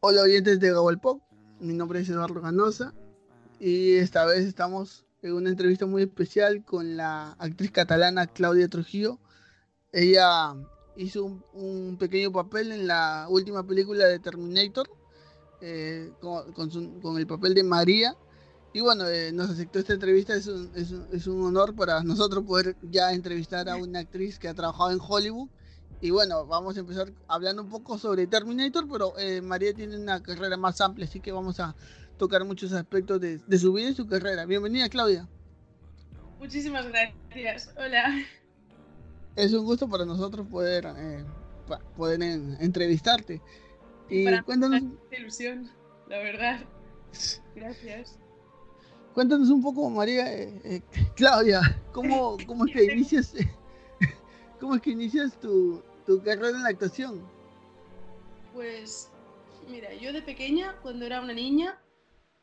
Hola oyentes de Pop, mi nombre es Eduardo Ganosa y esta vez estamos en una entrevista muy especial con la actriz catalana Claudia Trujillo. Ella hizo un, pequeño papel en la última película de Terminator eh, con, el papel de María. Y bueno, eh, nos aceptó esta entrevista, es un, es, es un honor para nosotros poder ya entrevistar a una actriz que ha trabajado en Hollywood y bueno, vamos a empezar hablando un poco sobre Terminator, pero eh, María tiene una carrera más amplia, así que vamos a tocar muchos aspectos de, su vida y su carrera. Bienvenida, Claudia. Muchísimas gracias. Hola. Es un gusto para nosotros poder, poder entrevistarte. Y para cuéntanos. ilusión, la verdad. Gracias. Cuéntanos un poco, María, eh, Claudia, ¿cómo, cómo es que inicias, cómo es que inicias tu, tu carrera en la actuación? Pues, mira, yo de pequeña, cuando era una niña,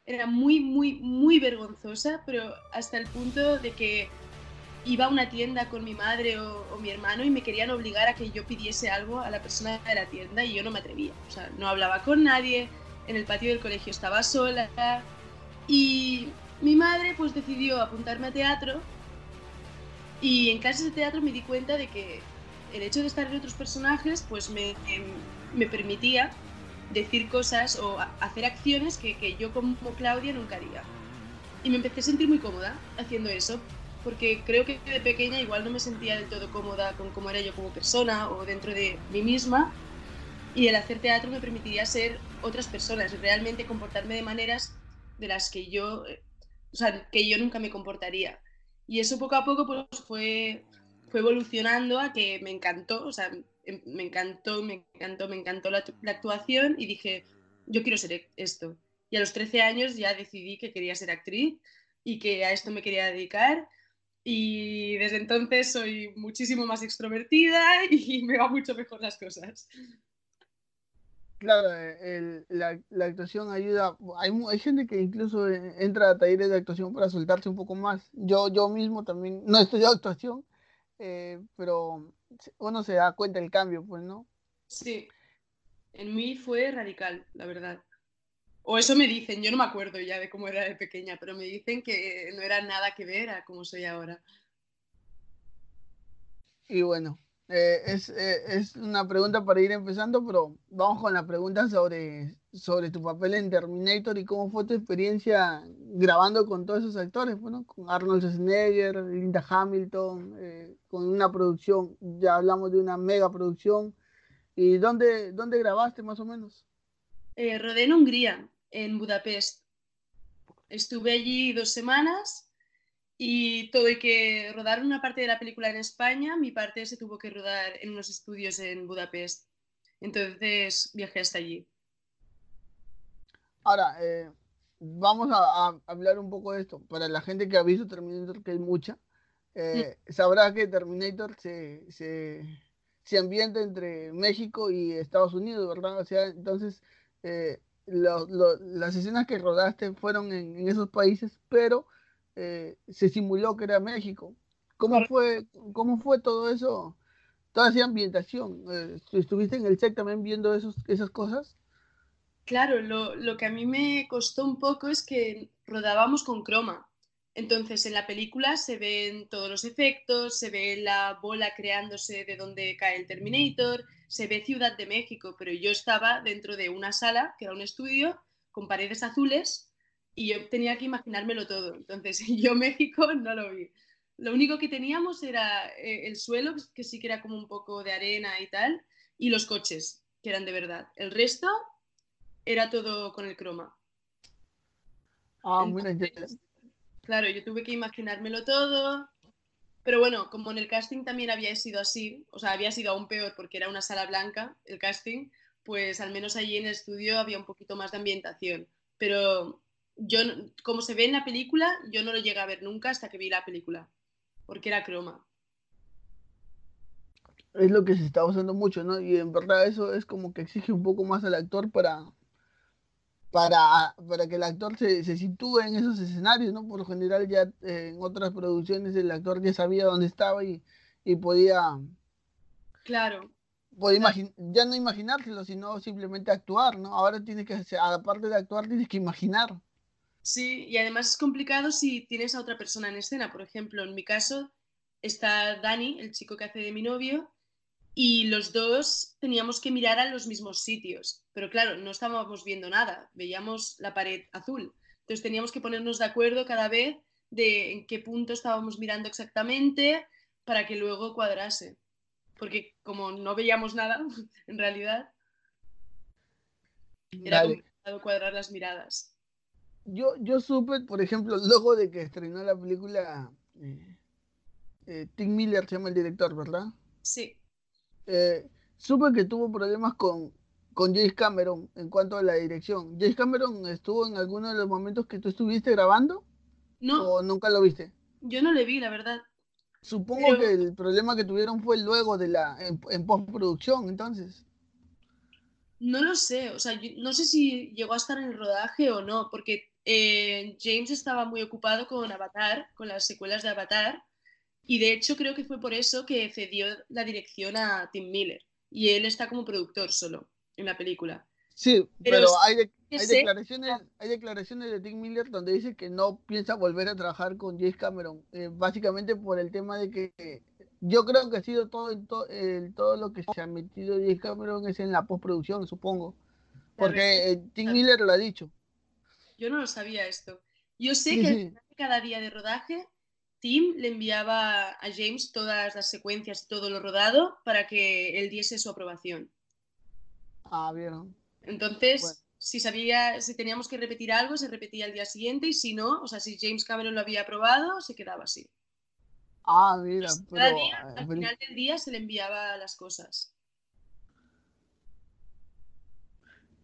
era muy, muy, muy vergonzosa, pero hasta el punto de que iba a una tienda con mi madre o, mi hermano y me querían obligar a que yo pidiese algo a la persona de la tienda y yo no me atrevía. O sea, no hablaba con nadie, en el patio del colegio estaba sola y mi madre pues decidió apuntarme a teatro y en clases de teatro me di cuenta de que el hecho de estar en otros personajes pues me, me permitía decir cosas o hacer acciones que, que, yo como Claudia nunca haría. Y me empecé a sentir muy cómoda haciendo eso, porque creo que de pequeña igual no me sentía del todo cómoda con cómo era yo como persona o dentro de mí misma. Y el hacer teatro me permitiría ser otras personas, realmente comportarme de maneras de las que yo, o sea, que yo nunca me comportaría. Y eso poco a poco pues fue fue evolucionando a que me encantó, o sea, em, me encantó, me encantó, me encantó la, actuación y dije, yo quiero ser esto. Y a los 13 años ya decidí que quería ser actriz y que a esto me quería dedicar. Y desde entonces soy muchísimo más extrovertida y me va mucho mejor las cosas. Claro, la, la, actuación ayuda. Hay, hay gente que incluso entra a talleres de actuación para soltarse un poco más. Yo, yo mismo también no estudié actuación, eh, pero uno se da cuenta del cambio, pues, ¿no? Sí, en mí fue radical, la verdad. O eso me dicen, yo no me acuerdo ya de cómo era de pequeña, pero me dicen que no era nada que ver a cómo soy ahora. Y bueno, eh, es, eh, es, una pregunta para ir empezando, pero vamos con la pregunta sobre, sobre tu papel en Terminator y cómo fue tu experiencia grabando con todos esos actores, bueno, con Arnold Schwarzenegger, Linda Hamilton, eh, con una producción, ya hablamos de una mega producción. ¿Y dónde, dónde grabaste más o menos? Rodé en Hungría, en Budapest. Estuve allí dos semanas y y que rodar una parte de la película en España, mi parte se tuvo que rodar en unos estudios en Budapest. Entonces viajé hasta allí. Ahora, eh, vamos a, hablar un poco de esto. Para la gente que ha visto Terminator, que hay mucha, eh, sabrá que Terminator se, se, ambienta entre México y Estados Unidos, ¿verdad? O sea, entonces, eh, las escenas que rodaste fueron en, en esos países, pero eh, se simuló que era México. ¿Cómo fue, cómo fue todo eso, toda esa ambientación? Eh, ¿Estuviste en el set también viendo esos, esas cosas? Claro, lo, lo, que a mí me costó un poco es que rodábamos con croma. Entonces en la película se ven todos los efectos, se ve la bola creándose de donde cae el Terminator, se ve Ciudad de México, pero yo estaba dentro de una sala, que era un estudio, con paredes azules y yo tenía que imaginármelo todo. Entonces, yo México no lo vi. Lo único que teníamos era eh, el suelo, que sí que era como un poco de arena y tal, y los coches, que eran de verdad. El resto era todo con el croma. Ah, muy bien. Claro, yo tuve que imaginármelo todo. Pero bueno, como en el casting también había sido así, o sea, había sido aún peor porque era una sala blanca el casting, pues al menos allí en el estudio había un poquito más de ambientación. Pero yo, como se ve en la película, yo no lo llegué a ver nunca hasta que vi la película, porque era croma. Es lo que se está usando mucho, ¿no? Y en verdad eso es como que exige un poco más al actor para, para, para que el actor se, se sitúe en esos escenarios, ¿no? Por lo general ya eh, en otras producciones el actor ya sabía dónde estaba y, y podía... Claro. podía ya no imaginárselo, sino simplemente actuar, ¿no? Ahora tienes que, aparte de actuar, tienes que imaginar. Sí, y además es complicado si tienes a otra persona en escena. Por ejemplo, en mi caso está Dani, el chico que hace de mi novio, y los dos teníamos que mirar a los mismos sitios. Pero claro, no estábamos viendo nada, veíamos la pared azul. Entonces teníamos que ponernos de acuerdo cada vez de en qué punto estábamos mirando exactamente para que luego cuadrase. Porque como no veíamos nada, en realidad, era complicado cuadrar las miradas. Yo, yo supe, por ejemplo, luego de que estrenó la película, eh, eh, Tim Miller se llama el director, ¿verdad? Sí. Eh, supe que tuvo problemas con, con James Cameron en cuanto a la dirección. ¿James Cameron estuvo en alguno de los momentos que tú estuviste grabando? No. ¿O nunca lo viste? Yo no le vi, la verdad. Supongo que el problema que tuvieron fue luego de la en, postproducción, entonces. No lo sé, o sea, no sé si llegó a estar en el rodaje o no, porque eh, James estaba muy ocupado con Avatar, con las secuelas de Avatar, y de hecho creo que fue por eso que cedió la dirección a Tim Miller, y él está como productor solo en la película. Sí, pero, hay, declaraciones, hay declaraciones de Tim Miller donde dice que no piensa volver a trabajar con James Cameron, eh, básicamente por el tema de que yo creo que ha sido todo, todo, lo que se ha metido James Cameron es en la postproducción, supongo, porque eh, Tim Miller lo ha dicho. Yo no lo sabía esto. Yo sé que cada día de rodaje Tim le enviaba a James todas las secuencias y todo lo rodado para que él diese su aprobación. Ah, bien. Entonces, si sabía, si teníamos que repetir algo, se repetía el día siguiente y si no, o sea, si James Cameron lo había aprobado, se quedaba así. Ah, mira, Cada día, al final del día se le enviaba las cosas.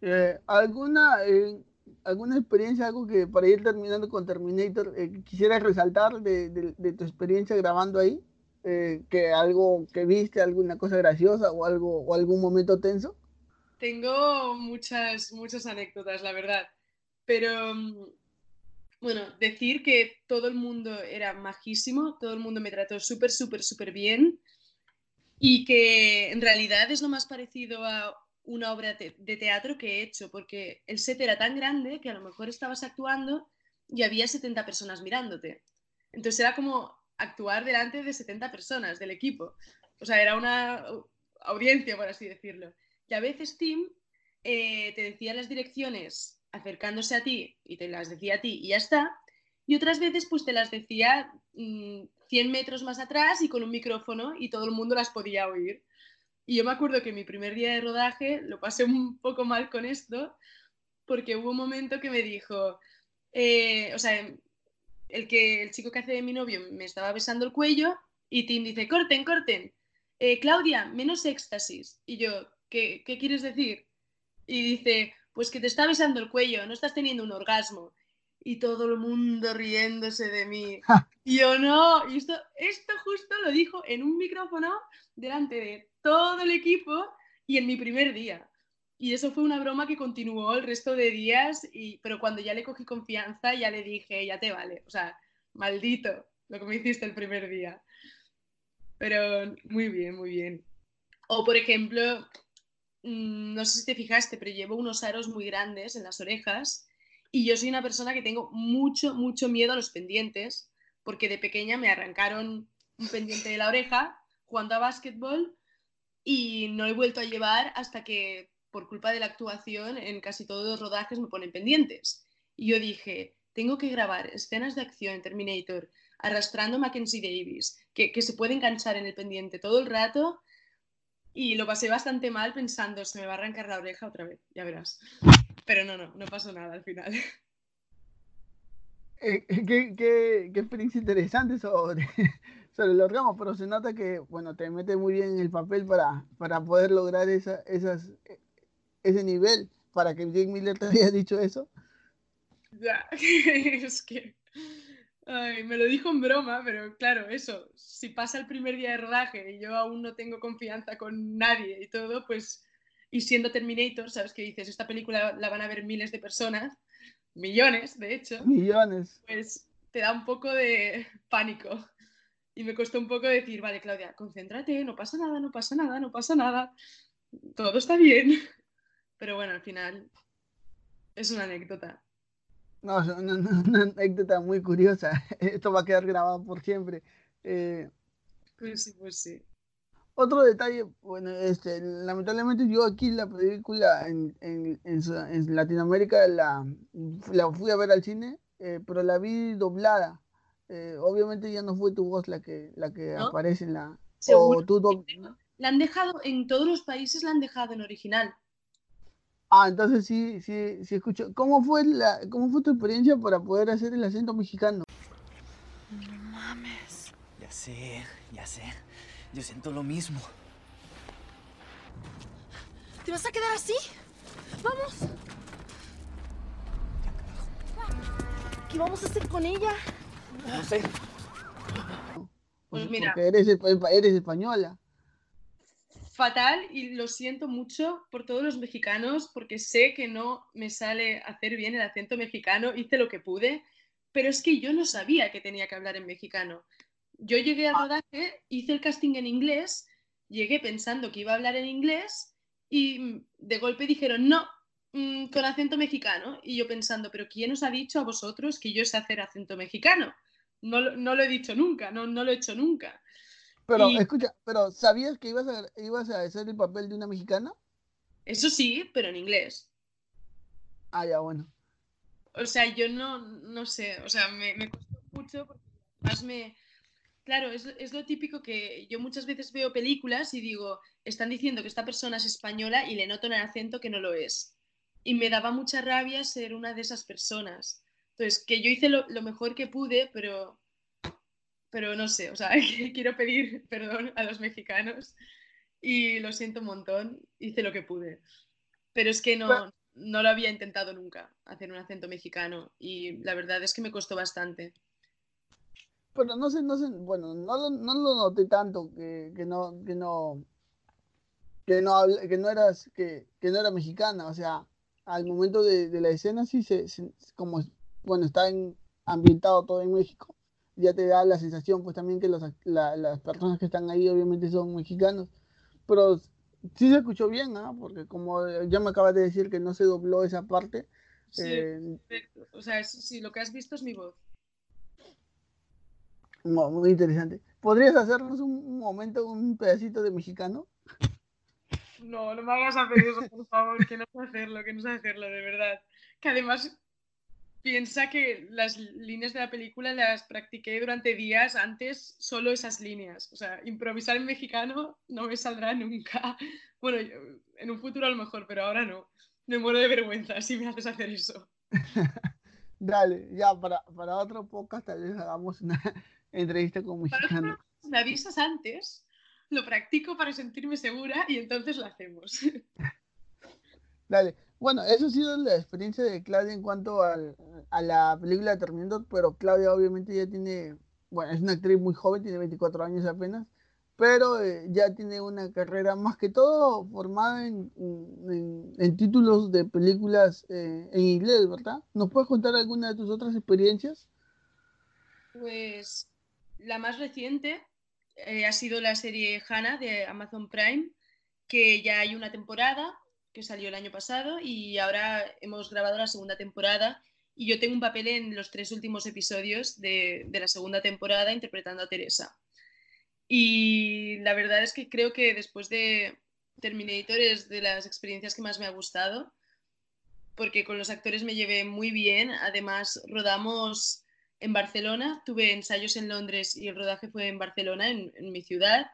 Eh, ¿Alguna eh, alguna experiencia, algo que para ir terminando con Terminator, eh, quisieras resaltar de, de, tu experiencia grabando ahí? que algo que viste, alguna cosa graciosa o algo o algún momento tenso? Tengo muchas, muchas anécdotas, la verdad. Pero, mm, bueno, decir que todo el mundo era majísimo, todo el mundo me trató súper, súper, súper bien y que en realidad es lo más parecido a una obra de teatro que he hecho, porque el set era tan grande que a lo mejor estabas actuando y había 70 personas mirándote. Entonces era como actuar delante de 70 personas del equipo. O sea, era una audiencia, por así decirlo que a veces Tim eh, te decía las direcciones acercándose a ti y te las decía a ti y ya está, y otras veces pues te las decía 100 mm, metros más atrás y con un micrófono y todo el mundo las podía oír. Y yo me acuerdo que mi primer día de rodaje lo pasé un poco mal con esto, porque hubo un momento que me dijo, eh, o sea, el, que, el chico que hace de mi novio me estaba besando el cuello y Tim dice, corten, corten, eh, Claudia, menos éxtasis. Y yo, ¿qué, quieres decir? Y dice, pues que te está besando el cuello, no estás teniendo un orgasmo. Y todo el mundo riéndose de mí. Y yo no, y esto, esto justo lo dijo en un micrófono delante de todo el equipo y en mi primer día. Y eso fue una broma que continuó el resto de días, y, pero cuando ya le cogí confianza, ya le dije, ya te vale. O sea, maldito lo que me hiciste el primer día. Pero muy bien, muy bien. O por ejemplo, Mm, no sé si te fijaste, pero llevo unos aros muy grandes en las orejas y yo soy una persona que tengo mucho, mucho miedo a los pendientes porque de pequeña me arrancaron un pendiente de la oreja jugando a básquetbol y no he vuelto a llevar hasta que por culpa de la actuación en casi todos los rodajes me ponen pendientes. Y yo dije, tengo que grabar escenas de acción en Terminator arrastrando a Mackenzie Davis, que, que se puede enganchar en el pendiente todo el rato y lo pasé bastante mal pensando, se me va a arrancar la oreja otra vez, ya verás. Pero no, no, no pasó nada al final. Eh, qué, qué, qué, experiencia interesante sobre, sobre los ramos, pero se nota que, bueno, te metes muy bien en el papel para, para poder lograr esa, esas, ese nivel, para que Jake Miller te haya dicho eso. Ya, es que Ay, me lo dijo en broma, pero claro, eso, si pasa el primer día de rodaje y yo aún no tengo confianza con nadie y todo, pues y siendo Terminator, sabes que dices, esta película la van a ver miles de personas, millones de hecho. Millones. Pues te da un poco de pánico. Y me costó un poco decir, vale, Claudia, concéntrate, no pasa nada, no pasa nada, no pasa nada, todo está bien. Pero bueno, al final es una anécdota. No, es una, anécdota muy curiosa. Esto va a quedar grabado por siempre. Eh, pues sí, pues sí. Otro detalle, bueno, este, lamentablemente yo aquí la película en, en, en, Latinoamérica la, la, fui a ver al cine, eh, pero la vi doblada. Eh, obviamente ya no fue tu voz la que, la que aparece en la... O La han dejado, en todos los países la han dejado en original. Ah, entonces sí, sí, sí escucho. ¿Cómo fue, la, ¿Cómo fue tu experiencia para poder hacer el acento mexicano? No mames. Ya sé, ya sé. Yo siento lo mismo. ¿Te vas a quedar así? ¡Vamos! ¿Qué vamos a hacer con ella? No sé. Pues mira. Porque eres, eres española. Fatal y lo siento mucho por todos los mexicanos porque sé que no me sale hacer bien el acento mexicano, hice lo que pude, pero es que yo no sabía que tenía que hablar en mexicano yo llegué al ah. rodaje, hice el casting en inglés, llegué pensando que iba a hablar en inglés y mm, de golpe dijeron, no, mm, con acento mexicano. Y yo pensando, pero ¿quién os ha dicho a vosotros que yo sé hacer acento mexicano? No, no lo he dicho nunca, no, no lo he hecho nunca. Pero, escucha, pero ¿sabías que ibas a, ibas a hacer el papel de una mexicana? Eso sí, pero en inglés. Ah, ya, bueno. O sea, yo no, no sé, o sea, me, me costó mucho porque más me, Claro, es, lo típico que yo muchas veces veo películas y digo, están diciendo que esta persona es española y le noto en el acento que no lo es. Y me daba mucha rabia ser una de esas personas. Entonces, que yo hice lo, mejor que pude, pero, pero no sé, o sea, quiero pedir perdón a los mexicanos y lo siento un montón, hice lo que pude. Pero es que no, no lo había intentado nunca, hacer un acento mexicano y la verdad es que me costó bastante pero no sé, no sé, bueno, no lo, no lo noté tanto que, que no, que no, que no, que no eras, que, que no era mexicana, o sea, al momento de, de la escena sí se, como, bueno, está en, ambientado todo en México, ya te da la sensación pues también que los, las personas que están ahí obviamente son mexicanos, pero sí se escuchó bien, ¿ah? Porque como ya me acabas de decir que no se dobló esa parte. Sí, eh, o sea, sí, lo que has visto es mi voz. Muy interesante. ¿Podrías hacernos un momento, un pedacito de mexicano? No, no me hagas hacer eso, por favor, que no sé hacerlo, que no sé hacerlo, de verdad. Que además piensa que las líneas de la película las practiqué durante días antes, solo esas líneas. O sea, improvisar en mexicano no me saldrá nunca. Bueno, en un futuro a lo mejor, pero ahora no. Me muero de vergüenza si me haces hacer eso. Dale, ya, para, para otro podcast tal vez hagamos una, entrevista con mexicano. Me avisas antes, lo practico para sentirme segura y entonces lo hacemos. Dale. Bueno, eso ha sido la experiencia de Claudia en cuanto al, a la película de Terminator, pero Claudia obviamente ya tiene, bueno, es una actriz muy joven, tiene 24 años apenas, pero eh, ya tiene una carrera más que todo formada en, en, títulos de películas eh, en inglés, ¿verdad? ¿Nos puedes contar alguna de tus otras experiencias? Pues la más reciente eh, ha sido la serie Hannah de Amazon Prime, que ya hay una temporada que salió el año pasado y ahora hemos grabado la segunda temporada y yo tengo un papel en los tres últimos episodios de, la segunda temporada interpretando a Teresa. Y la verdad es que creo que después de Terminator es de las experiencias que más me ha gustado, porque con los actores me llevé muy bien. Además, rodamos en Barcelona, tuve ensayos en Londres y el rodaje fue en Barcelona, en, mi ciudad,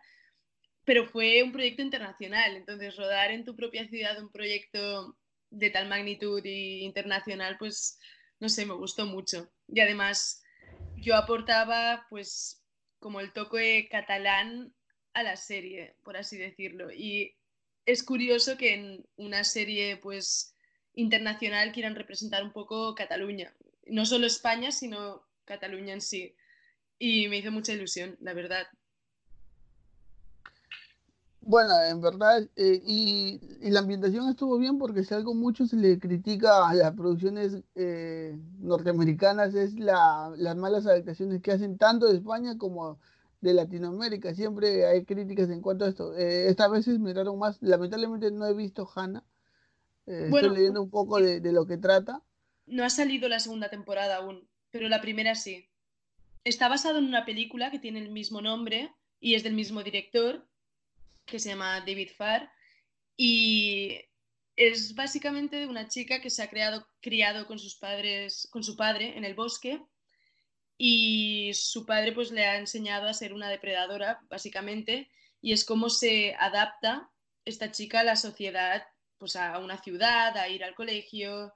pero fue un proyecto internacional, entonces rodar en tu propia ciudad un proyecto de tal magnitud y internacional, pues no sé, me gustó mucho. Y además yo aportaba pues como el toque catalán a la serie, por así decirlo. Y es curioso que en una serie pues internacional quieran representar un poco Cataluña. No solo España, sino Cataluña en sí. Y me hizo mucha ilusión, la verdad. Bueno, en verdad, eh, y, y la ambientación estuvo bien porque si algo mucho se le critica a las producciones eh, norteamericanas es la, las malas adaptaciones que hacen tanto de España como de Latinoamérica. Siempre hay críticas en cuanto a esto. Eh, esta vez se miraron más. Lamentablemente no he visto Hannah. Eh, Bueno, estoy leyendo un poco de, de lo que trata. no ha salido la segunda temporada aún, pero la primera sí. Está basado en una película que tiene el mismo nombre y es del mismo director, que se llama David Farr, y es básicamente de una chica que se ha creado, criado con sus padres, con su padre en el bosque y su padre pues le ha enseñado a ser una depredadora, básicamente, y es cómo se adapta esta chica a la sociedad, pues a una ciudad, a ir al colegio.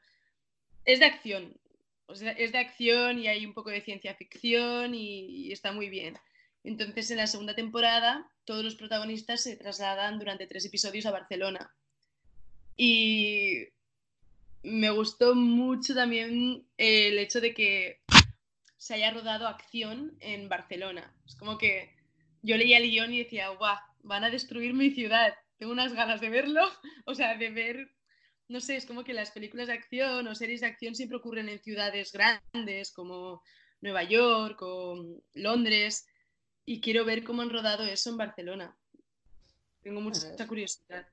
Es de acción, es de acción y hay un poco de ciencia ficción y, y está muy bien. Entonces, en la segunda temporada, todos los protagonistas se trasladan durante tres episodios a Barcelona. Y me gustó mucho también el hecho de que se haya rodado acción en Barcelona. Es como que yo leía el guion y decía, guau, van a destruir mi ciudad. Tengo unas ganas de verlo, o sea, de ver, no sé, es como que las películas de acción o series de acción siempre ocurren en ciudades grandes como Nueva York o Londres y quiero ver cómo han rodado eso en Barcelona. Tengo mucha curiosidad.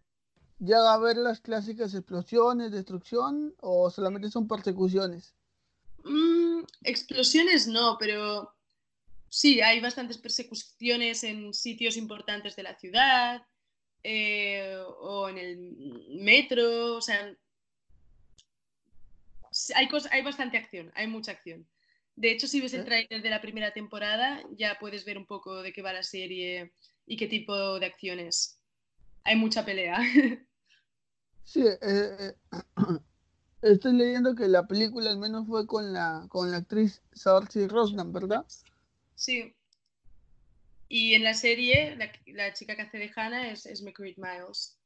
¿Llega a ver las clásicas explosiones, destrucción o solamente son persecuciones? Mm, explosiones no, pero sí, hay bastantes persecuciones en sitios importantes de la ciudad eh, o en el metro, o sea, hay, hay bastante acción, hay mucha acción. De hecho, si ves el tráiler de la primera temporada, ya puedes ver un poco de qué va la serie y qué tipo de acciones. Hay mucha pelea. Sí, eh, eh, estoy leyendo que la película al menos fue con la, con la actriz Saoirse Ronan, ¿verdad? Sí. Y en la serie, la, la chica que hace de Hannah es, es McCreed Miles.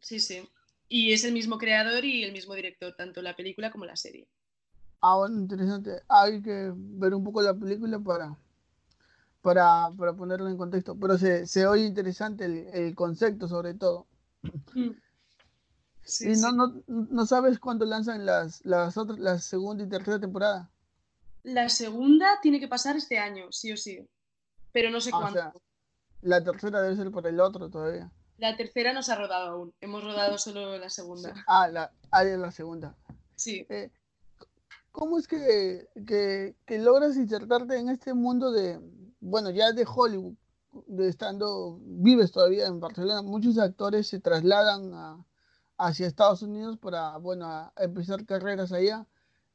Sí, sí. Y es el mismo creador y el mismo director, tanto la película como la serie. Ah, bueno, interesante. Hay que ver un poco la película para, para, para ponerlo en contexto. Pero se, se oye interesante el, el concepto sobre todo. Sí, Y sí. no, no, no sabes cuándo lanzan las, las otras, la segunda y tercera temporada. La segunda tiene que pasar este año, sí o sí. Pero no sé Ah, o cuándo. sea, la tercera debe ser por el otro todavía. La tercera no se ha rodado aún. Hemos rodado solo la segunda. Ah, la, ah, ya la segunda. Sí. Eh, ¿Cómo es que, que, que logras insertarte en este mundo de, bueno, ya de Hollywood, de estando, vives todavía en Barcelona? Muchos actores se trasladan a- hacia Estados Unidos para, bueno, a, empezar carreras allá.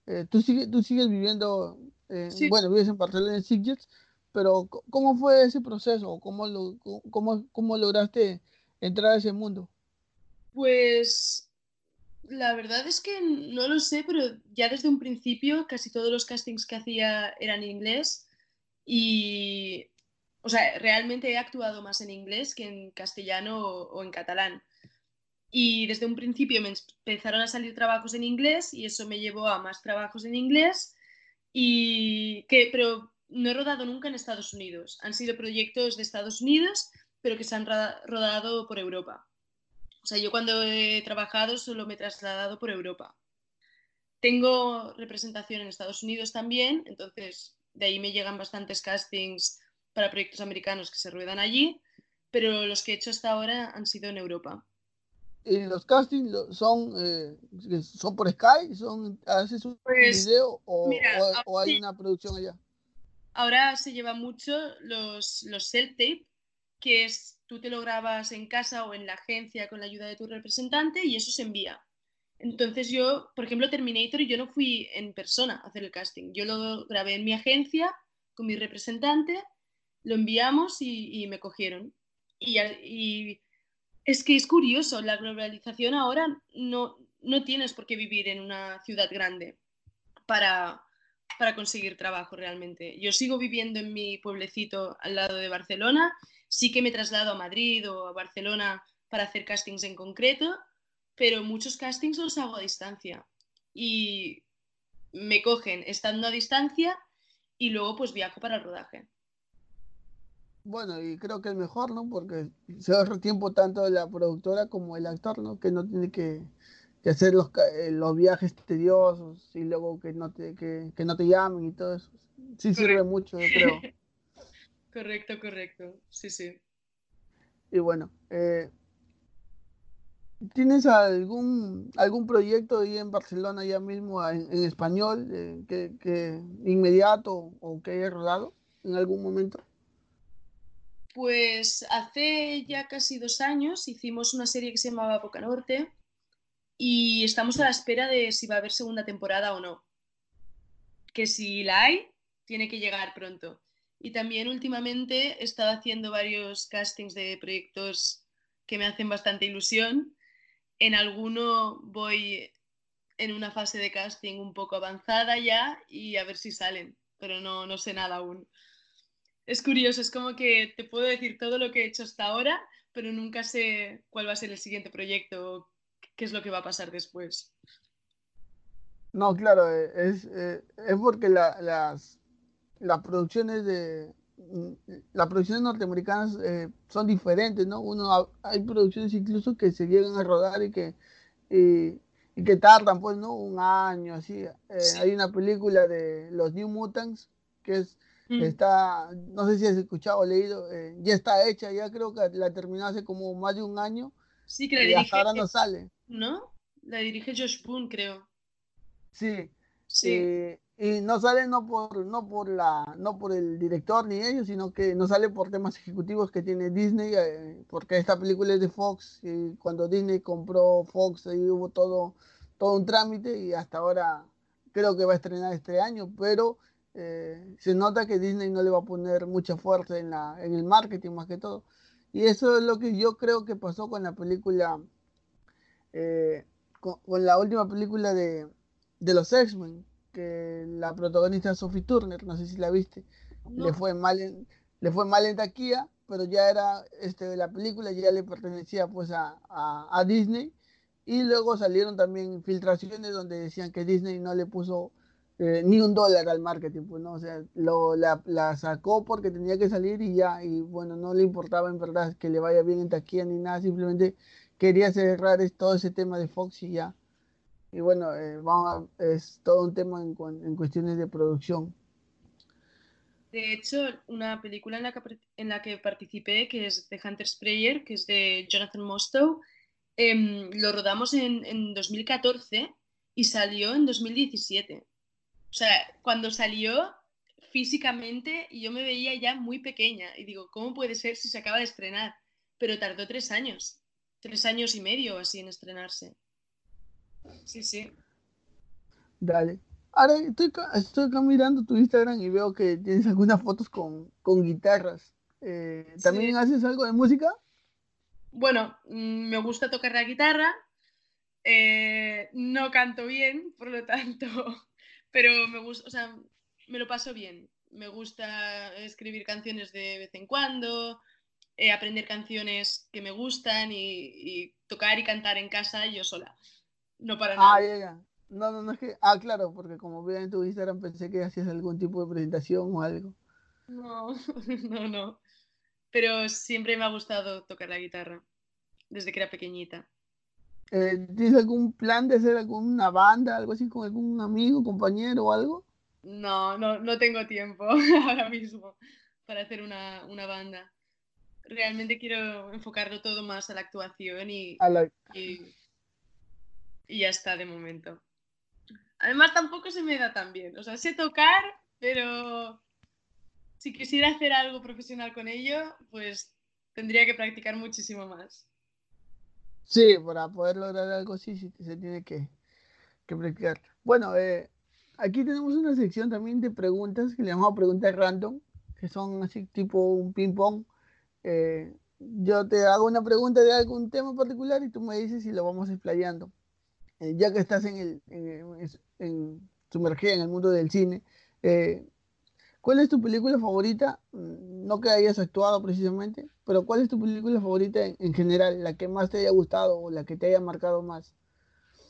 Eh, tú, sigues, tú sigues viviendo, eh, Sí. bueno, vives en Barcelona, en Sitges, pero ¿cómo fue ese proceso? ¿Cómo, cómo, cómo lograste entrar a ese mundo? Pues la verdad es que no lo sé, pero ya desde un principio casi todos los castings que hacía eran en inglés y, o sea, realmente he actuado más en inglés que en castellano o, o en catalán. Y desde un principio me empezaron a salir trabajos en inglés y eso me llevó a más trabajos en inglés y que, pero no he rodado nunca en Estados Unidos. Han sido proyectos de Estados Unidos, pero que se han rodado por Europa. O sea, yo cuando he trabajado solo me he trasladado por Europa. Tengo representación en Estados Unidos también, entonces de ahí me llegan bastantes castings para proyectos americanos que se ruedan allí, pero los que he hecho hasta ahora han sido en Europa. ¿Y los castings son, eh, son por Skype? ¿Son, ¿Haces un Pues, video o, mira, o- ahora o hay sí. una producción allá? Ahora se lleva mucho los, los self-tape, que es tú te lo grabas en casa o en la agencia con la ayuda de tu representante y eso se envía. Entonces yo, por ejemplo, Terminator, yo no fui en persona a hacer el casting. Yo lo grabé en mi agencia con mi representante, lo enviamos y, me cogieron. Y, y es que es curioso, la globalización ahora no, no tienes por qué vivir en una ciudad grande para, para conseguir trabajo realmente. Yo sigo viviendo en mi pueblecito al lado de Barcelona, sí que me traslado a Madrid o a Barcelona para hacer castings en concreto, pero muchos castings los hago a distancia y me cogen estando a distancia y luego pues viajo para el rodaje. Bueno, y creo que es mejor, ¿no? Porque se ahorra tiempo tanto de la productora como el actor, ¿no? Que no tiene que, que hacer los, eh, los viajes tediosos y luego que no te, que, que no te llamen y todo eso. Sí sirve Correcto. mucho, yo creo. Correcto, correcto. Sí, sí. Y bueno, eh, ¿tienes algún, algún proyecto ahí en Barcelona ya mismo en, en español eh, que, que inmediato o que hayas rodado en algún momento? Pues hace ya casi dos años hicimos una serie que se llamaba Boca Norte y estamos a la espera de si va a haber segunda temporada o no. Que si la hay, tiene que llegar pronto. Y también últimamente he estado haciendo varios castings de proyectos que me hacen bastante ilusión. En alguno voy en una fase de casting un poco avanzada ya y a ver si salen, pero no, no sé nada aún. Es curioso, es como que te puedo decir todo lo que he hecho hasta ahora, pero nunca sé cuál va a ser el siguiente proyecto qué es lo que va a pasar después. No, claro, eh, es, eh, es porque la- las, las producciones de mm, las producciones norteamericanas eh, son diferentes, ¿no? Uno ha- hay producciones incluso que se llegan a rodar y que y, y que tardan, pues, ¿no? Un año, así. Eh, Sí. hay una película de los New Mutants que es Mm, está, no sé si has escuchado o leído, eh, ya está hecha, ya creo que la terminó hace como más de un año Sí, que y hasta ahora no sale. ¿No? La dirige Josh Boone, creo. Sí. Sí, Eh, y no sale no por, no por la, no por el director ni ellos, sino que no sale por temas ejecutivos que tiene Disney, eh, porque esta película es de Fox, y cuando Disney compró Fox ahí hubo todo, todo un trámite y hasta ahora creo que va a estrenar este año, pero eh, se nota que Disney no le va a poner mucha fuerza en la, en el marketing más que todo. Y eso es lo que yo creo que pasó con la película, eh, con, con la última película de, de los X-Men, que la protagonista Sophie Turner, no sé si la viste, le fue mal en, le fue mal en taquilla, pero ya era este, la película ya le pertenecía pues a, a, a Disney. Y luego salieron también filtraciones donde decían que Disney no le puso eh, ni un dólar al marketing, pues no, o sea, lo, la, la sacó porque tenía que salir y ya, y bueno, no le importaba en verdad que le vaya bien en taquilla ni nada, simplemente quería cerrar todo ese tema de Fox y ya. Y bueno, eh, vamos a- es todo un tema en, en cuestiones de producción. De hecho, una película en la que, en la que participé, que es The Hunter's Prayer, que es de Jonathan Mostow, em, lo rodamos en, en 2014 y salió en 2017. O sea, cuando salió físicamente yo me veía ya muy pequeña y digo, ¿cómo puede ser si se acaba de estrenar? Pero tardó tres años, tres años y medio así en estrenarse. Sí, sí. Dale. Ahora estoy, estoy acá mirando tu Instagram y veo que tienes algunas fotos con, con guitarras. Eh, ¿también Sí. haces algo de música? Bueno, mm, me gusta tocar la guitarra, eh, no canto bien, por lo tanto, pero me gusta, o sea, me lo paso bien. Me gusta escribir canciones de vez en cuando, eh, aprender canciones que me gustan y, y tocar y cantar en casa yo sola. No para Ah, nada. ya, ya. No, no, no es que. Ah, claro, porque como veo en tu Instagram pensé que hacías algún tipo de presentación o algo. No, no, no. Pero siempre me ha gustado tocar la guitarra, desde que era pequeñita. Eh, ¿tienes algún plan de hacer alguna banda, algo así con algún amigo, compañero o algo? No, no, no tengo tiempo ahora mismo para hacer una, una banda. Realmente quiero enfocarlo todo más a la actuación y, la- y, y ya está de momento. Además tampoco se me da tan bien. O sea, sé tocar, pero si quisiera hacer algo profesional con ello, pues tendría que practicar muchísimo más. Sí, para poder lograr algo así sí, se tiene que, que practicar. Bueno, eh, aquí tenemos una sección también de preguntas que le llamamos preguntas random, que son así tipo un ping pong. Eh, yo te hago una pregunta de algún tema particular y tú me dices si lo vamos explayando. Eh, ya que estás en el, en, en- sumergida en el mundo del cine, eh, ¿cuál es tu película favorita? Mm, No que hayas actuado precisamente, pero ¿cuál es tu película favorita en, en general, la que más te haya gustado o la que te haya marcado más?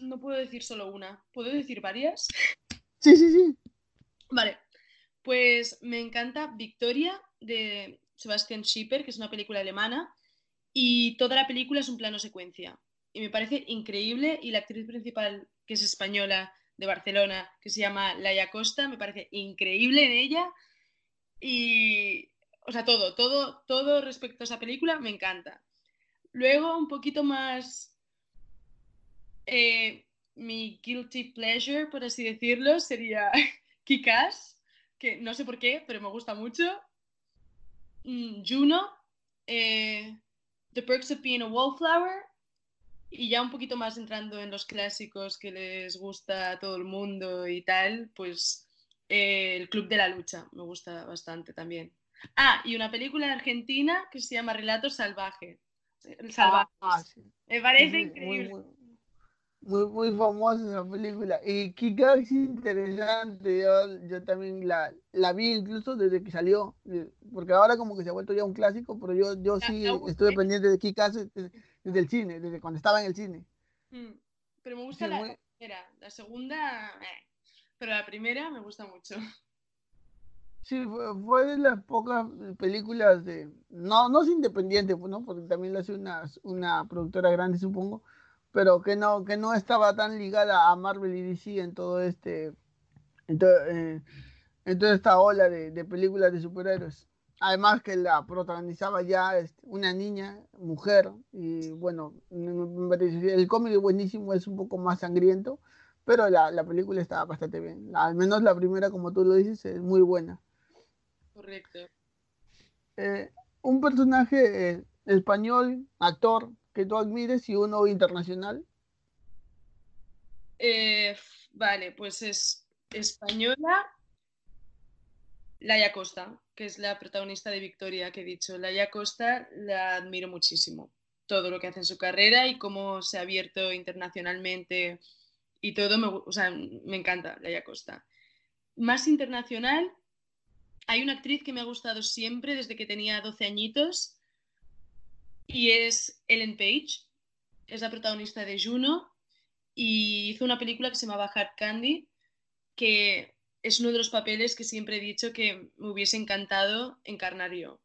No puedo decir solo una, ¿puedo decir varias? Sí, sí, sí. Vale, pues me encanta Victoria de Sebastian Schipper, que es una película alemana, y toda la película es un plano secuencia. Y me parece increíble, y la actriz principal, que es española de Barcelona, que se llama Laia Costa, me parece increíble en ella. Y, o sea, todo, todo, todo respecto a esa película me encanta. Luego, un poquito más eh, mi guilty pleasure, por así decirlo, sería Kikas, que no sé por qué, pero me gusta mucho. Mm, Juno, eh, The Perks of Being a Wallflower, y ya un poquito más entrando en los clásicos que les gusta a todo el mundo y tal, pues eh, El Club de la Lucha, me gusta bastante también. Ah, y una película argentina que se llama Relatos Salvajes. Salvajes. Ah, sí. Me parece increíble. Muy, muy, muy, muy famosa esa película. Y Kika es interesante. Yo, yo también la, la vi incluso desde que salió. Porque ahora como que se ha vuelto ya un clásico, pero yo, yo La- sí la estuve pendiente de Kika desde, desde el cine, desde cuando estaba en el cine. Mm, Pero me gusta Sí, la muy- primera. La segunda, eh. pero la primera me gusta mucho. Sí, fue, fue de las pocas películas de... No, no es independiente, ¿no? Porque también lo hace una, una productora grande, supongo, pero que no, que no estaba tan ligada a Marvel y DC en todo este... En, to- eh, en toda esta ola de, de películas de superhéroes. Además que la protagonizaba ya este, una niña, mujer, y bueno, el cómic es buenísimo, es un poco más sangriento, pero la, la película estaba bastante bien. Al menos la primera, como tú lo dices, es muy buena. Correcto. Eh, un personaje eh, español, actor, que tú admires y uno internacional. Eh, vale, pues es española. Laia Costa, que es la protagonista de Victoria que he dicho. Laia Costa la admiro muchísimo. Todo lo que hace en su carrera y cómo se ha abierto internacionalmente y todo, me, o sea, me encanta Laia Costa. Más internacional, hay una actriz que me ha gustado siempre desde que tenía 12 añitos y es Ellen Page. Es la protagonista de Juno y hizo una película que se llamaba Hard Candy, que es uno de los papeles que siempre he dicho que me hubiese encantado encarnar yo.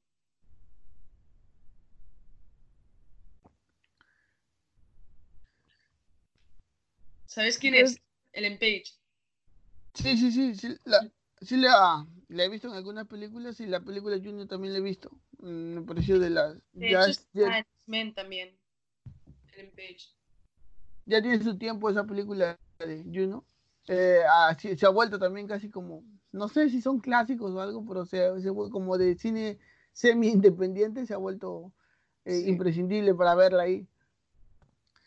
¿Sabes quién es? Ellen Page. Sí, sí, sí, sí, la, sí la, la he visto en algunas películas y la película Junior también la he visto. Mm, Me pareció de las... De Ya, hecho, ya, en X-Men también. Ellen Page. ya tiene su tiempo esa película de Juno. Eh, ah, sí, se ha vuelto también casi como, no sé si son clásicos o algo, pero se, se como de cine semi-independiente, se ha vuelto eh, Sí. imprescindible para verla ahí.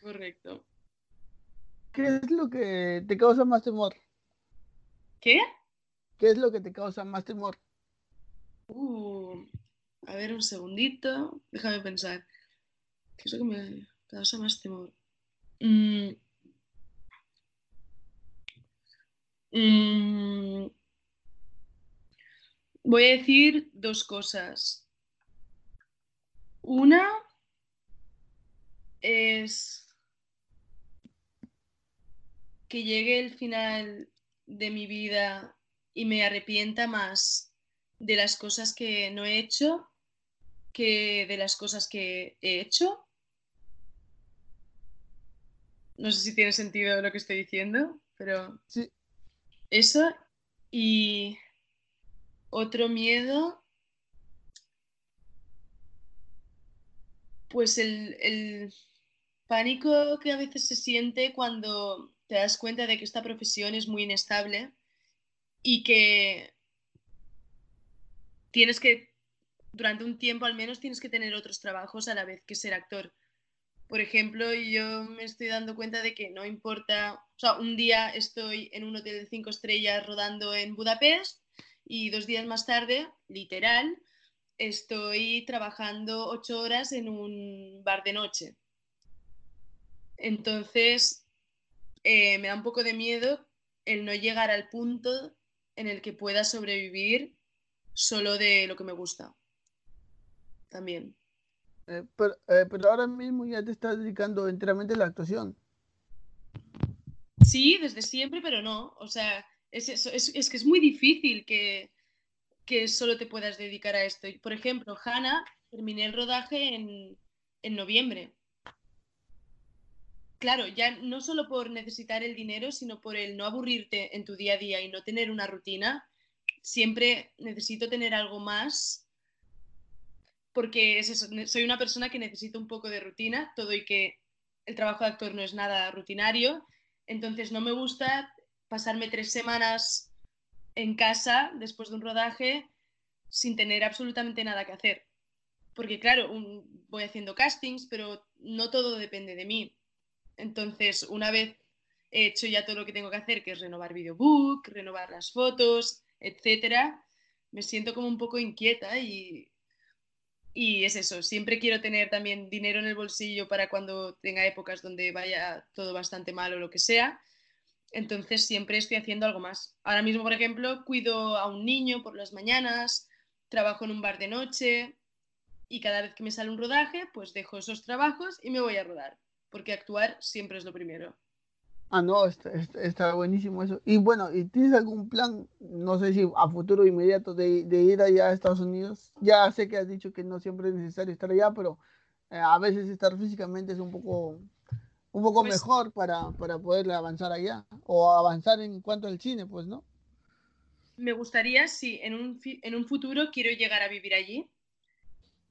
Correcto. ¿Qué es lo que te causa más temor? ¿Qué? ¿Qué es lo que te causa más temor? Uh, a ver, un segundito. Déjame pensar. ¿Qué es lo que me causa más temor? Mm. Mm. Voy a decir dos cosas. Una es que llegue el final de mi vida y me arrepienta más de las cosas que no he hecho que de las cosas que he hecho. No sé si tiene sentido lo que estoy diciendo, pero Sí. eso y otro miedo, pues el, el pánico que a veces se siente cuando te das cuenta de que esta profesión es muy inestable y que tienes que, durante un tiempo al menos, tienes que tener otros trabajos a la vez que ser actor. Por ejemplo, yo me estoy dando cuenta de que no importa, o sea, un día estoy en un hotel de cinco estrellas rodando en Budapest y dos días más tarde, literal, estoy trabajando ocho horas en un bar de noche. Entonces, eh, me da un poco de miedo el no llegar al punto en el que pueda sobrevivir solo de lo que me gusta. También. Eh, pero, eh, pero ahora mismo ya te estás dedicando enteramente a la actuación. Sí, desde siempre, pero no. O sea, es, eso, es, es que es muy difícil que, que solo te puedas dedicar a esto. Por ejemplo, Hannah, terminé el rodaje en, en noviembre. Claro, ya no solo por necesitar el dinero, sino por el no aburrirte en tu día a día y no tener una rutina, siempre necesito tener algo más porque soy una persona que necesita un poco de rutina, todo y que el trabajo de actor no es nada rutinario, entonces no me gusta pasarme tres semanas en casa después de un rodaje sin tener absolutamente nada que hacer. Porque claro, voy haciendo castings, pero no todo depende de mí. Entonces, una vez he hecho ya todo lo que tengo que hacer, que es renovar videobook, renovar las fotos, etcétera, me siento como un poco inquieta y, y es eso, siempre quiero tener también dinero en el bolsillo para cuando tenga épocas donde vaya todo bastante mal o lo que sea. Entonces siempre estoy haciendo algo más. Ahora mismo, por ejemplo, cuido a un niño por las mañanas, trabajo en un bar de noche y cada vez que me sale un rodaje, pues dejo esos trabajos y me voy a rodar, porque actuar siempre es lo primero. Ah, no, está, buenísimo eso. Y bueno, ¿y tienes algún plan, no sé si a futuro inmediato, de, ir allá a Estados Unidos? Ya sé que has dicho que no siempre es necesario estar allá, pero eh, a veces estar físicamente es un poco, un poco pues mejor para, para poder avanzar allá, o avanzar en cuanto al cine, pues, ¿no? Me gustaría, si en un, en un futuro quiero llegar a vivir allí.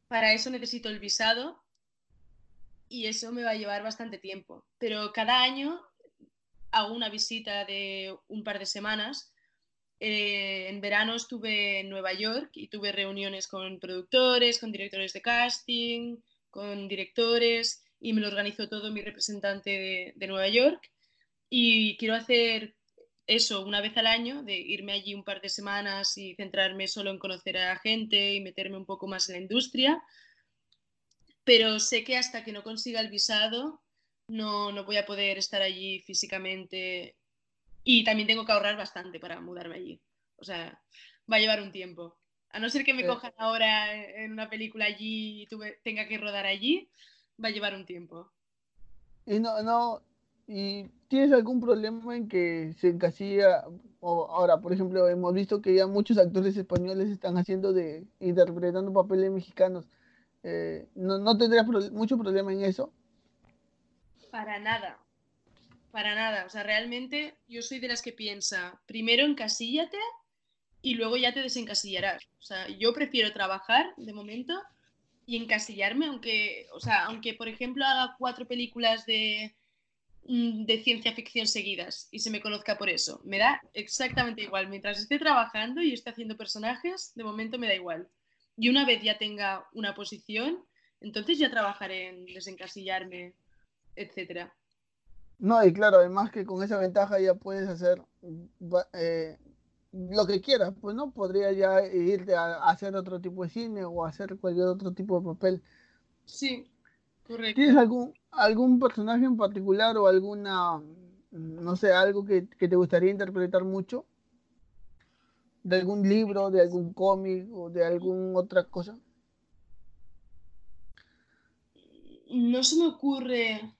Para eso necesito el visado y eso me va a llevar bastante tiempo. Pero cada año hago una visita de un par de semanas. Eh, en verano estuve en Nueva York y tuve reuniones con productores, con directores de casting, con directores y me lo organizó todo mi representante de, de Nueva York. Y quiero hacer eso una vez al año, de irme allí un par de semanas y centrarme solo en conocer a la gente y meterme un poco más en la industria. Pero sé que hasta que no consiga el visado no, no voy a poder estar allí físicamente y también tengo que ahorrar bastante para mudarme allí. O sea, va a llevar un tiempo. A no ser que me cojan ahora en una película allí y tuve, tenga que rodar allí, va a llevar un tiempo. Y no, no, ¿y tienes algún problema en que se encasilla? O ahora, por ejemplo, hemos visto que ya muchos actores españoles están haciendo de, interpretando papeles mexicanos. Eh, ¿no, ¿No tendrías mucho problema en eso? Para nada. Para nada. O sea, realmente yo soy de las que piensa, primero encasíllate y luego ya te desencasillarás. O sea, yo prefiero trabajar de momento y encasillarme, aunque, o sea, aunque por ejemplo haga cuatro películas de, mm, de ciencia ficción seguidas y se me conozca por eso. Me da exactamente igual. Mientras esté trabajando y esté haciendo personajes, de momento me da igual. Y una vez ya tenga una posición, entonces ya trabajaré en desencasillarme etcétera. No, y claro, además que con esa ventaja ya puedes hacer eh, lo que quieras, pues no podría ya irte a, hacer otro tipo de cine o hacer cualquier otro tipo de papel. Sí, correcto. ¿Tienes algún, algún personaje en particular o alguna, no sé, algo que, que te gustaría interpretar mucho? ¿De algún libro, de algún cómic o de alguna otra cosa? No se me ocurre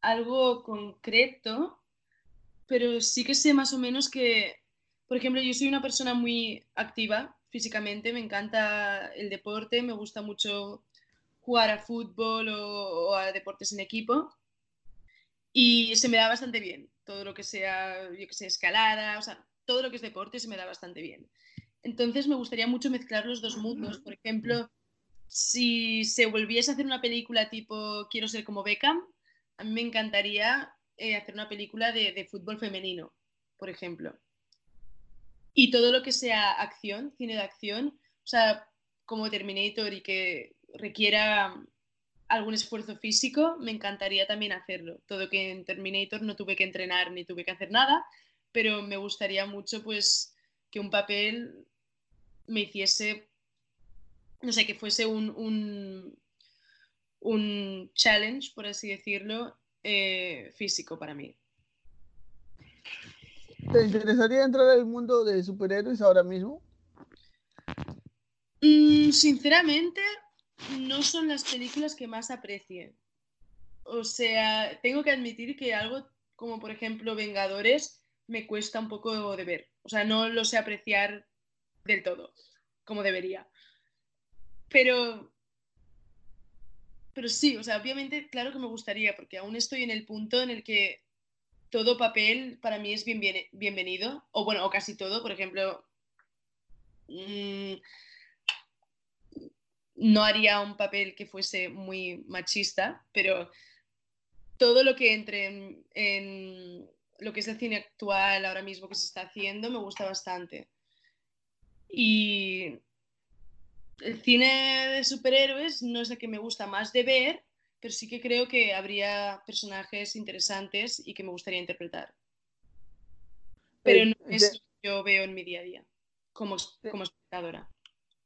algo concreto, pero sí que sé más o menos que, por ejemplo, yo soy una persona muy activa físicamente, me encanta el deporte, me gusta mucho jugar a fútbol o, a deportes en equipo y se me da bastante bien. Todo lo que sea, yo que sé, escalada, o sea, todo lo que es deporte se me da bastante bien. Entonces me gustaría mucho mezclar los dos mundos. Por ejemplo, si se volviese a hacer una película tipo Quiero ser como Beckham, a mí me encantaría eh, hacer una película de, fútbol femenino, por ejemplo. Y todo lo que sea acción, cine de acción, o sea, como Terminator y que requiera algún esfuerzo físico, me encantaría también hacerlo. Todo que en Terminator no tuve que entrenar ni tuve que hacer nada, pero me gustaría mucho pues que un papel me hiciese, no sé, que fuese un, un challenge, por así decirlo, eh, físico para mí. ¿Te interesaría entrar al mundo de superhéroes ahora mismo? Mm, sinceramente, no son las películas que más aprecie. O sea, tengo que admitir que algo como por ejemplo Vengadores me cuesta un poco de ver. O sea, no lo sé apreciar del todo. como debería. Pero, pero sí, o sea, obviamente, claro que me gustaría, porque aún estoy en el punto en el que todo papel para mí es bien, bienvenido, o bueno, o casi todo, por ejemplo, mmm, no haría un papel que fuese muy machista, pero todo lo que entre en, lo que es el cine actual ahora mismo que se está haciendo me gusta bastante. Y el cine de superhéroes no es el que me gusta más de ver, pero sí que creo que habría personajes interesantes y que me gustaría interpretar. Pero no es lo que yo veo en mi día a día como, como espectadora.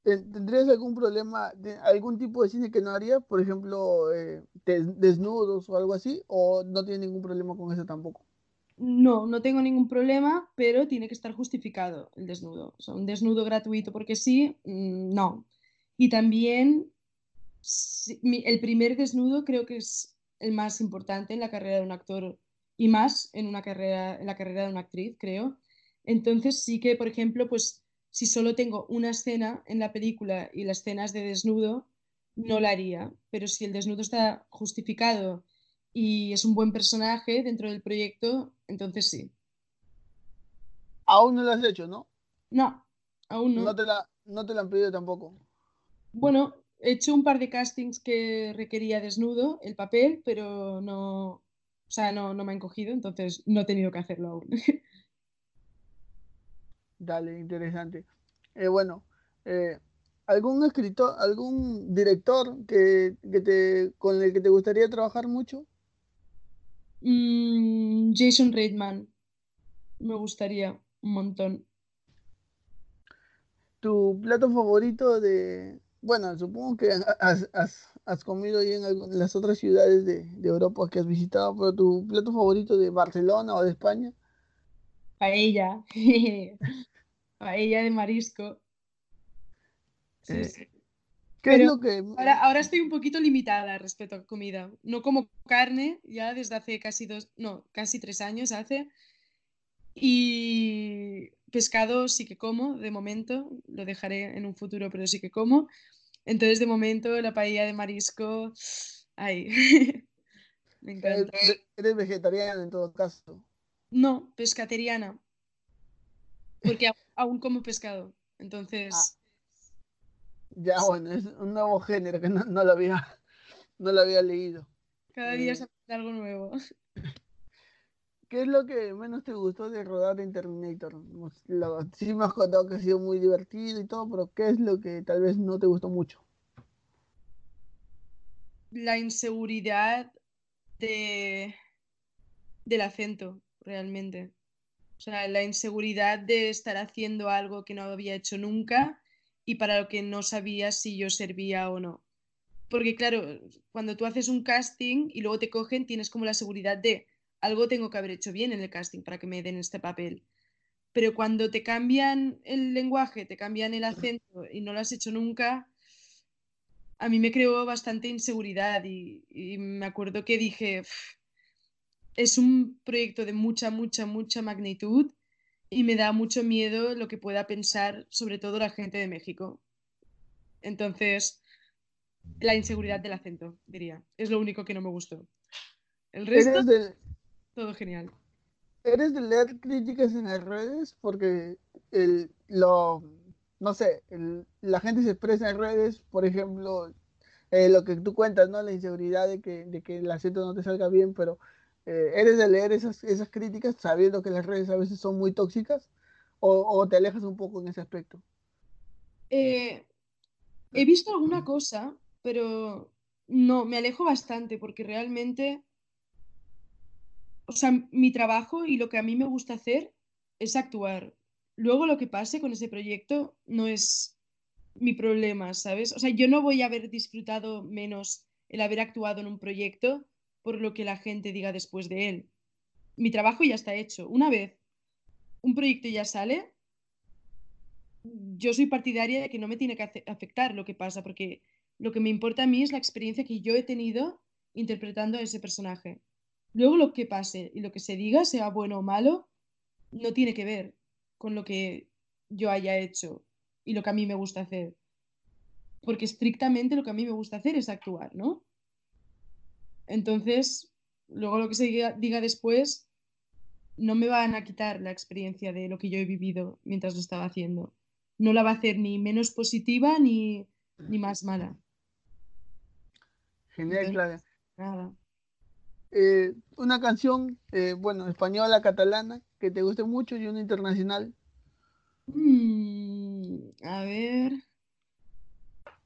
¿Tendrías algún problema, de algún tipo de cine que no haría? Por ejemplo, eh, desnudos o algo así, o no tiene ningún problema con eso tampoco? No, no tengo ningún problema, pero tiene que estar justificado el desnudo. O sea, un desnudo gratuito porque sí, mm, no. Y también el primer desnudo creo que es el más importante en la carrera de un actor y más en una carrera, en la carrera de una actriz, creo. Entonces sí que, por ejemplo, pues si solo tengo una escena en la película y las escenas de desnudo, no la haría. Pero si el desnudo está justificado y es un buen personaje dentro del proyecto, entonces sí. Aún no lo has hecho, ¿no? No, aún no. No te la, no te la han pedido tampoco. Bueno, he hecho un par de castings que requería desnudo el papel, pero no, o sea, no, no me han cogido, entonces no he tenido que hacerlo aún. Dale, interesante. Eh, bueno, eh, ¿algún escritor, algún director que, te, con el que te gustaría trabajar mucho? Mm, Jason Reitman. Me gustaría un montón. ¿Tu plato favorito de... Bueno, supongo que has, comido ahí en, las otras ciudades de, de, Europa que has visitado, pero tu plato favorito de Barcelona o de España? Paella. Paella de marisco. Eh, ¿Qué es lo que.? Ahora, estoy un poquito limitada respecto a comida. No como carne ya desde hace casi dos. No, casi tres años hace. Y pescado sí que como, de momento. Lo dejaré en un futuro, pero sí que como. Entonces, de momento, la paella de marisco. Ay. Me encanta. ¿Eres vegetariana en todo caso? No, pescateriana. Porque aún como pescado. Entonces. Ah. Ya, bueno, es un nuevo género que no, lo, había, no lo había leído. Cada día eh, se aprende algo nuevo. ¿Qué es lo que menos te gustó de rodar en Terminator? sí me has contado que ha sido muy divertido y todo, pero ¿qué es lo que tal vez no te gustó mucho? La inseguridad de del acento, realmente. O sea, la inseguridad de estar haciendo algo que no había hecho nunca y para lo que no sabía si yo servía o no. Porque claro, cuando tú haces un casting y luego te cogen, tienes como la seguridad de algo tengo que haber hecho bien en el casting para que me den este papel. Pero cuando te cambian el lenguaje, te cambian el acento y no lo has hecho nunca, a mí me creó bastante inseguridad y, me acuerdo que dije, es un proyecto de mucha, mucha, mucha magnitud y me da mucho miedo lo que pueda pensar sobre todo la gente de México. Entonces, la inseguridad del acento, diría. Es lo único que no me gustó. El resto, todo genial. ¿Eres de leer críticas en las redes? Porque el, lo, no sé, la gente se expresa en redes, por ejemplo, eh, lo que tú cuentas, ¿no? La inseguridad de que, de que el acento no te salga bien, pero eh, ¿eres de leer esas, esas críticas sabiendo que las redes a veces son muy tóxicas? ¿O, te alejas un poco en ese aspecto? Eh, he visto alguna cosa, pero no, me alejo bastante porque realmente, o sea, mi trabajo y lo que a mí me gusta hacer es actuar. Luego lo que pase con ese proyecto no es mi problema, ¿sabes? O sea, yo no voy a haber disfrutado menos el haber actuado en un proyecto por lo que la gente diga después de él. Mi trabajo ya está hecho. Una vez un proyecto ya sale, yo soy partidaria de que no me tiene que afectar lo que pasa, porque lo que me importa a mí es la experiencia que yo he tenido interpretando a ese personaje. Luego lo que pase y lo que se diga, sea bueno o malo, no tiene que ver con lo que yo haya hecho. y lo que a mí me gusta hacer. Porque estrictamente lo que a mí me gusta hacer es actuar, ¿no? Entonces, luego lo que se diga, diga después no me van a quitar la experiencia de lo que yo he vivido mientras lo estaba haciendo. No la va a hacer ni menos positiva ni, ni más mala. Genial, Claudia. Nada. Eh, una canción, eh, bueno, española, catalana, que te guste mucho y una internacional. Mm, a ver.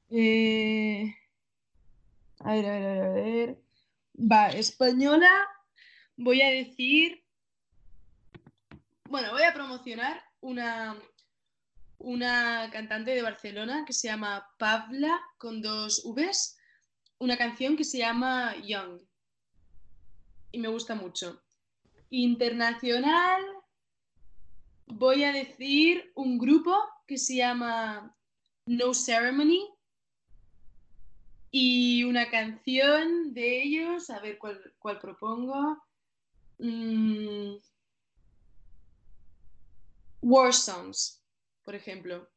Eh, a ver, a ver, a ver, a ver. Va, española, voy a decir. Bueno, voy a promocionar una, una cantante de Barcelona que se llama Pavla con dos Vs, una canción que se llama Young. Y me gusta mucho. Internacional, voy a decir un grupo que se llama No Ceremony y una canción de ellos, a ver cuál, cuál propongo. Mm, War Songs, por ejemplo.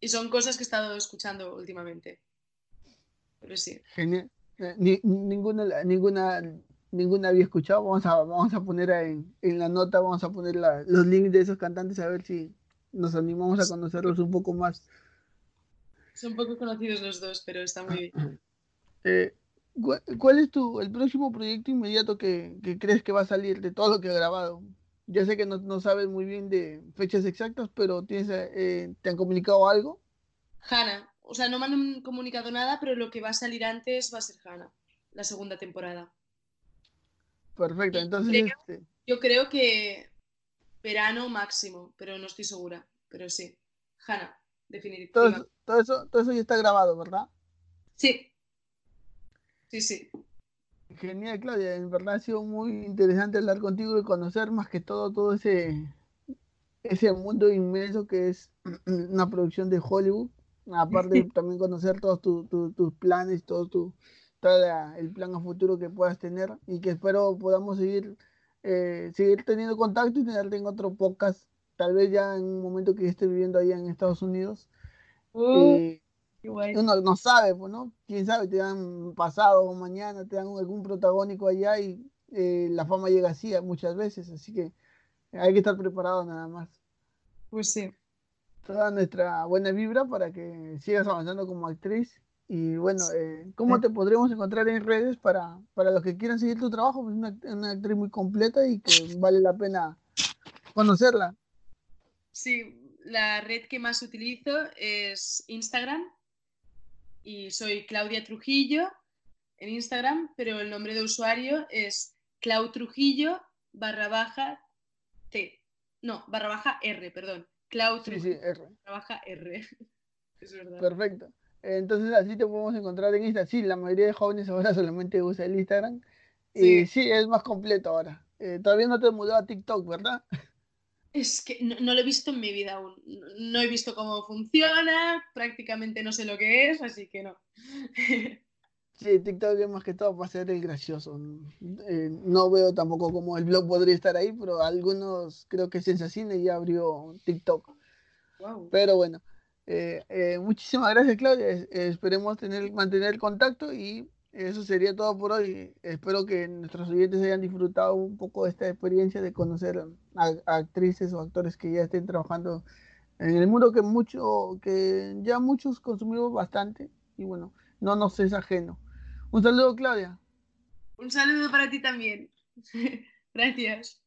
Y son cosas que he estado escuchando últimamente. Pero sí. Genial. Eh, ni- ninguna, ninguna, ninguna había escuchado. Vamos a, vamos a poner en, en la nota, vamos a poner los links de esos cantantes a ver si nos animamos a conocerlos un poco más. Son poco conocidos los dos, pero está muy bien. Eh, ¿cu- ¿cuál es tu, el próximo proyecto inmediato que, que crees que va a salir de todo lo que has grabado? Ya sé que no, no sabes muy bien de fechas exactas, pero tienes, eh, ¿te han comunicado algo? Hannah. O sea, no me han comunicado nada, pero lo que va a salir antes va a ser Hannah, la segunda temporada. Perfecto, entonces, creo- este, Yo creo que verano máximo, pero no estoy segura. Pero sí, Todo definitivamente. eso, todo eso, todo eso ya está grabado, ¿verdad? Sí. Sí, sí. Genial, Claudia. En verdad ha sido muy interesante hablar contigo y conocer más que todo todo ese, ese mundo inmenso que es una producción de Hollywood. Aparte también conocer todos tu- tu- tus planes, todo tu, todo la- el plan a futuro que puedas tener y que espero podamos seguir, eh, seguir teniendo contacto y tenerte en otro podcast, tal vez ya en un momento que estés viviendo allá en Estados Unidos. Oh, Eh, uno no sabe, pues, ¿no? Quién sabe, te dan pasado o mañana, te dan algún protagónico allá y eh, la fama llega así muchas veces, así que hay que estar preparado nada más. Pues sí. Toda nuestra buena vibra para que sigas avanzando como actriz. Y bueno, eh, ¿cómo te podremos encontrar en redes para, para los que quieran seguir tu trabajo? Pues una, una actriz muy completa y que vale la pena conocerla. Sí, la red que más utilizo es Instagram y soy Claudia Trujillo en Instagram, pero el nombre de usuario es Clau Trujillo barra baja T. No, barra baja R, perdón. Clau Sí, Trujillo sí, R. barra baja R. Es verdad. Perfecto. Entonces así te podemos encontrar en Instagram. Sí, la mayoría de jóvenes ahora solamente usa el Instagram. Y Sí. sí, es más completo ahora. Eh, todavía no te mudado a TikTok, ¿verdad? Es que no, no lo he visto en mi vida aún. No- he visto cómo funciona, prácticamente no sé lo que es, así que no. Sí, TikTok es más que todo para ser el gracioso. Eh, no veo tampoco cómo el blog podría estar ahí, pero algunos creo que Sensacine ya abrió TikTok. Wow. Pero bueno, eh, eh, muchísimas gracias Claudia. Eh, esperemos tener, mantener el contacto y eso sería todo por hoy. Espero que nuestros oyentes hayan disfrutado un poco de esta experiencia de conocer actrices o actores que ya estén trabajando en el mundo que mucho, que ya muchos consumimos bastante y bueno, no nos es ajeno. Un saludo Claudia. Un saludo para ti también. Gracias.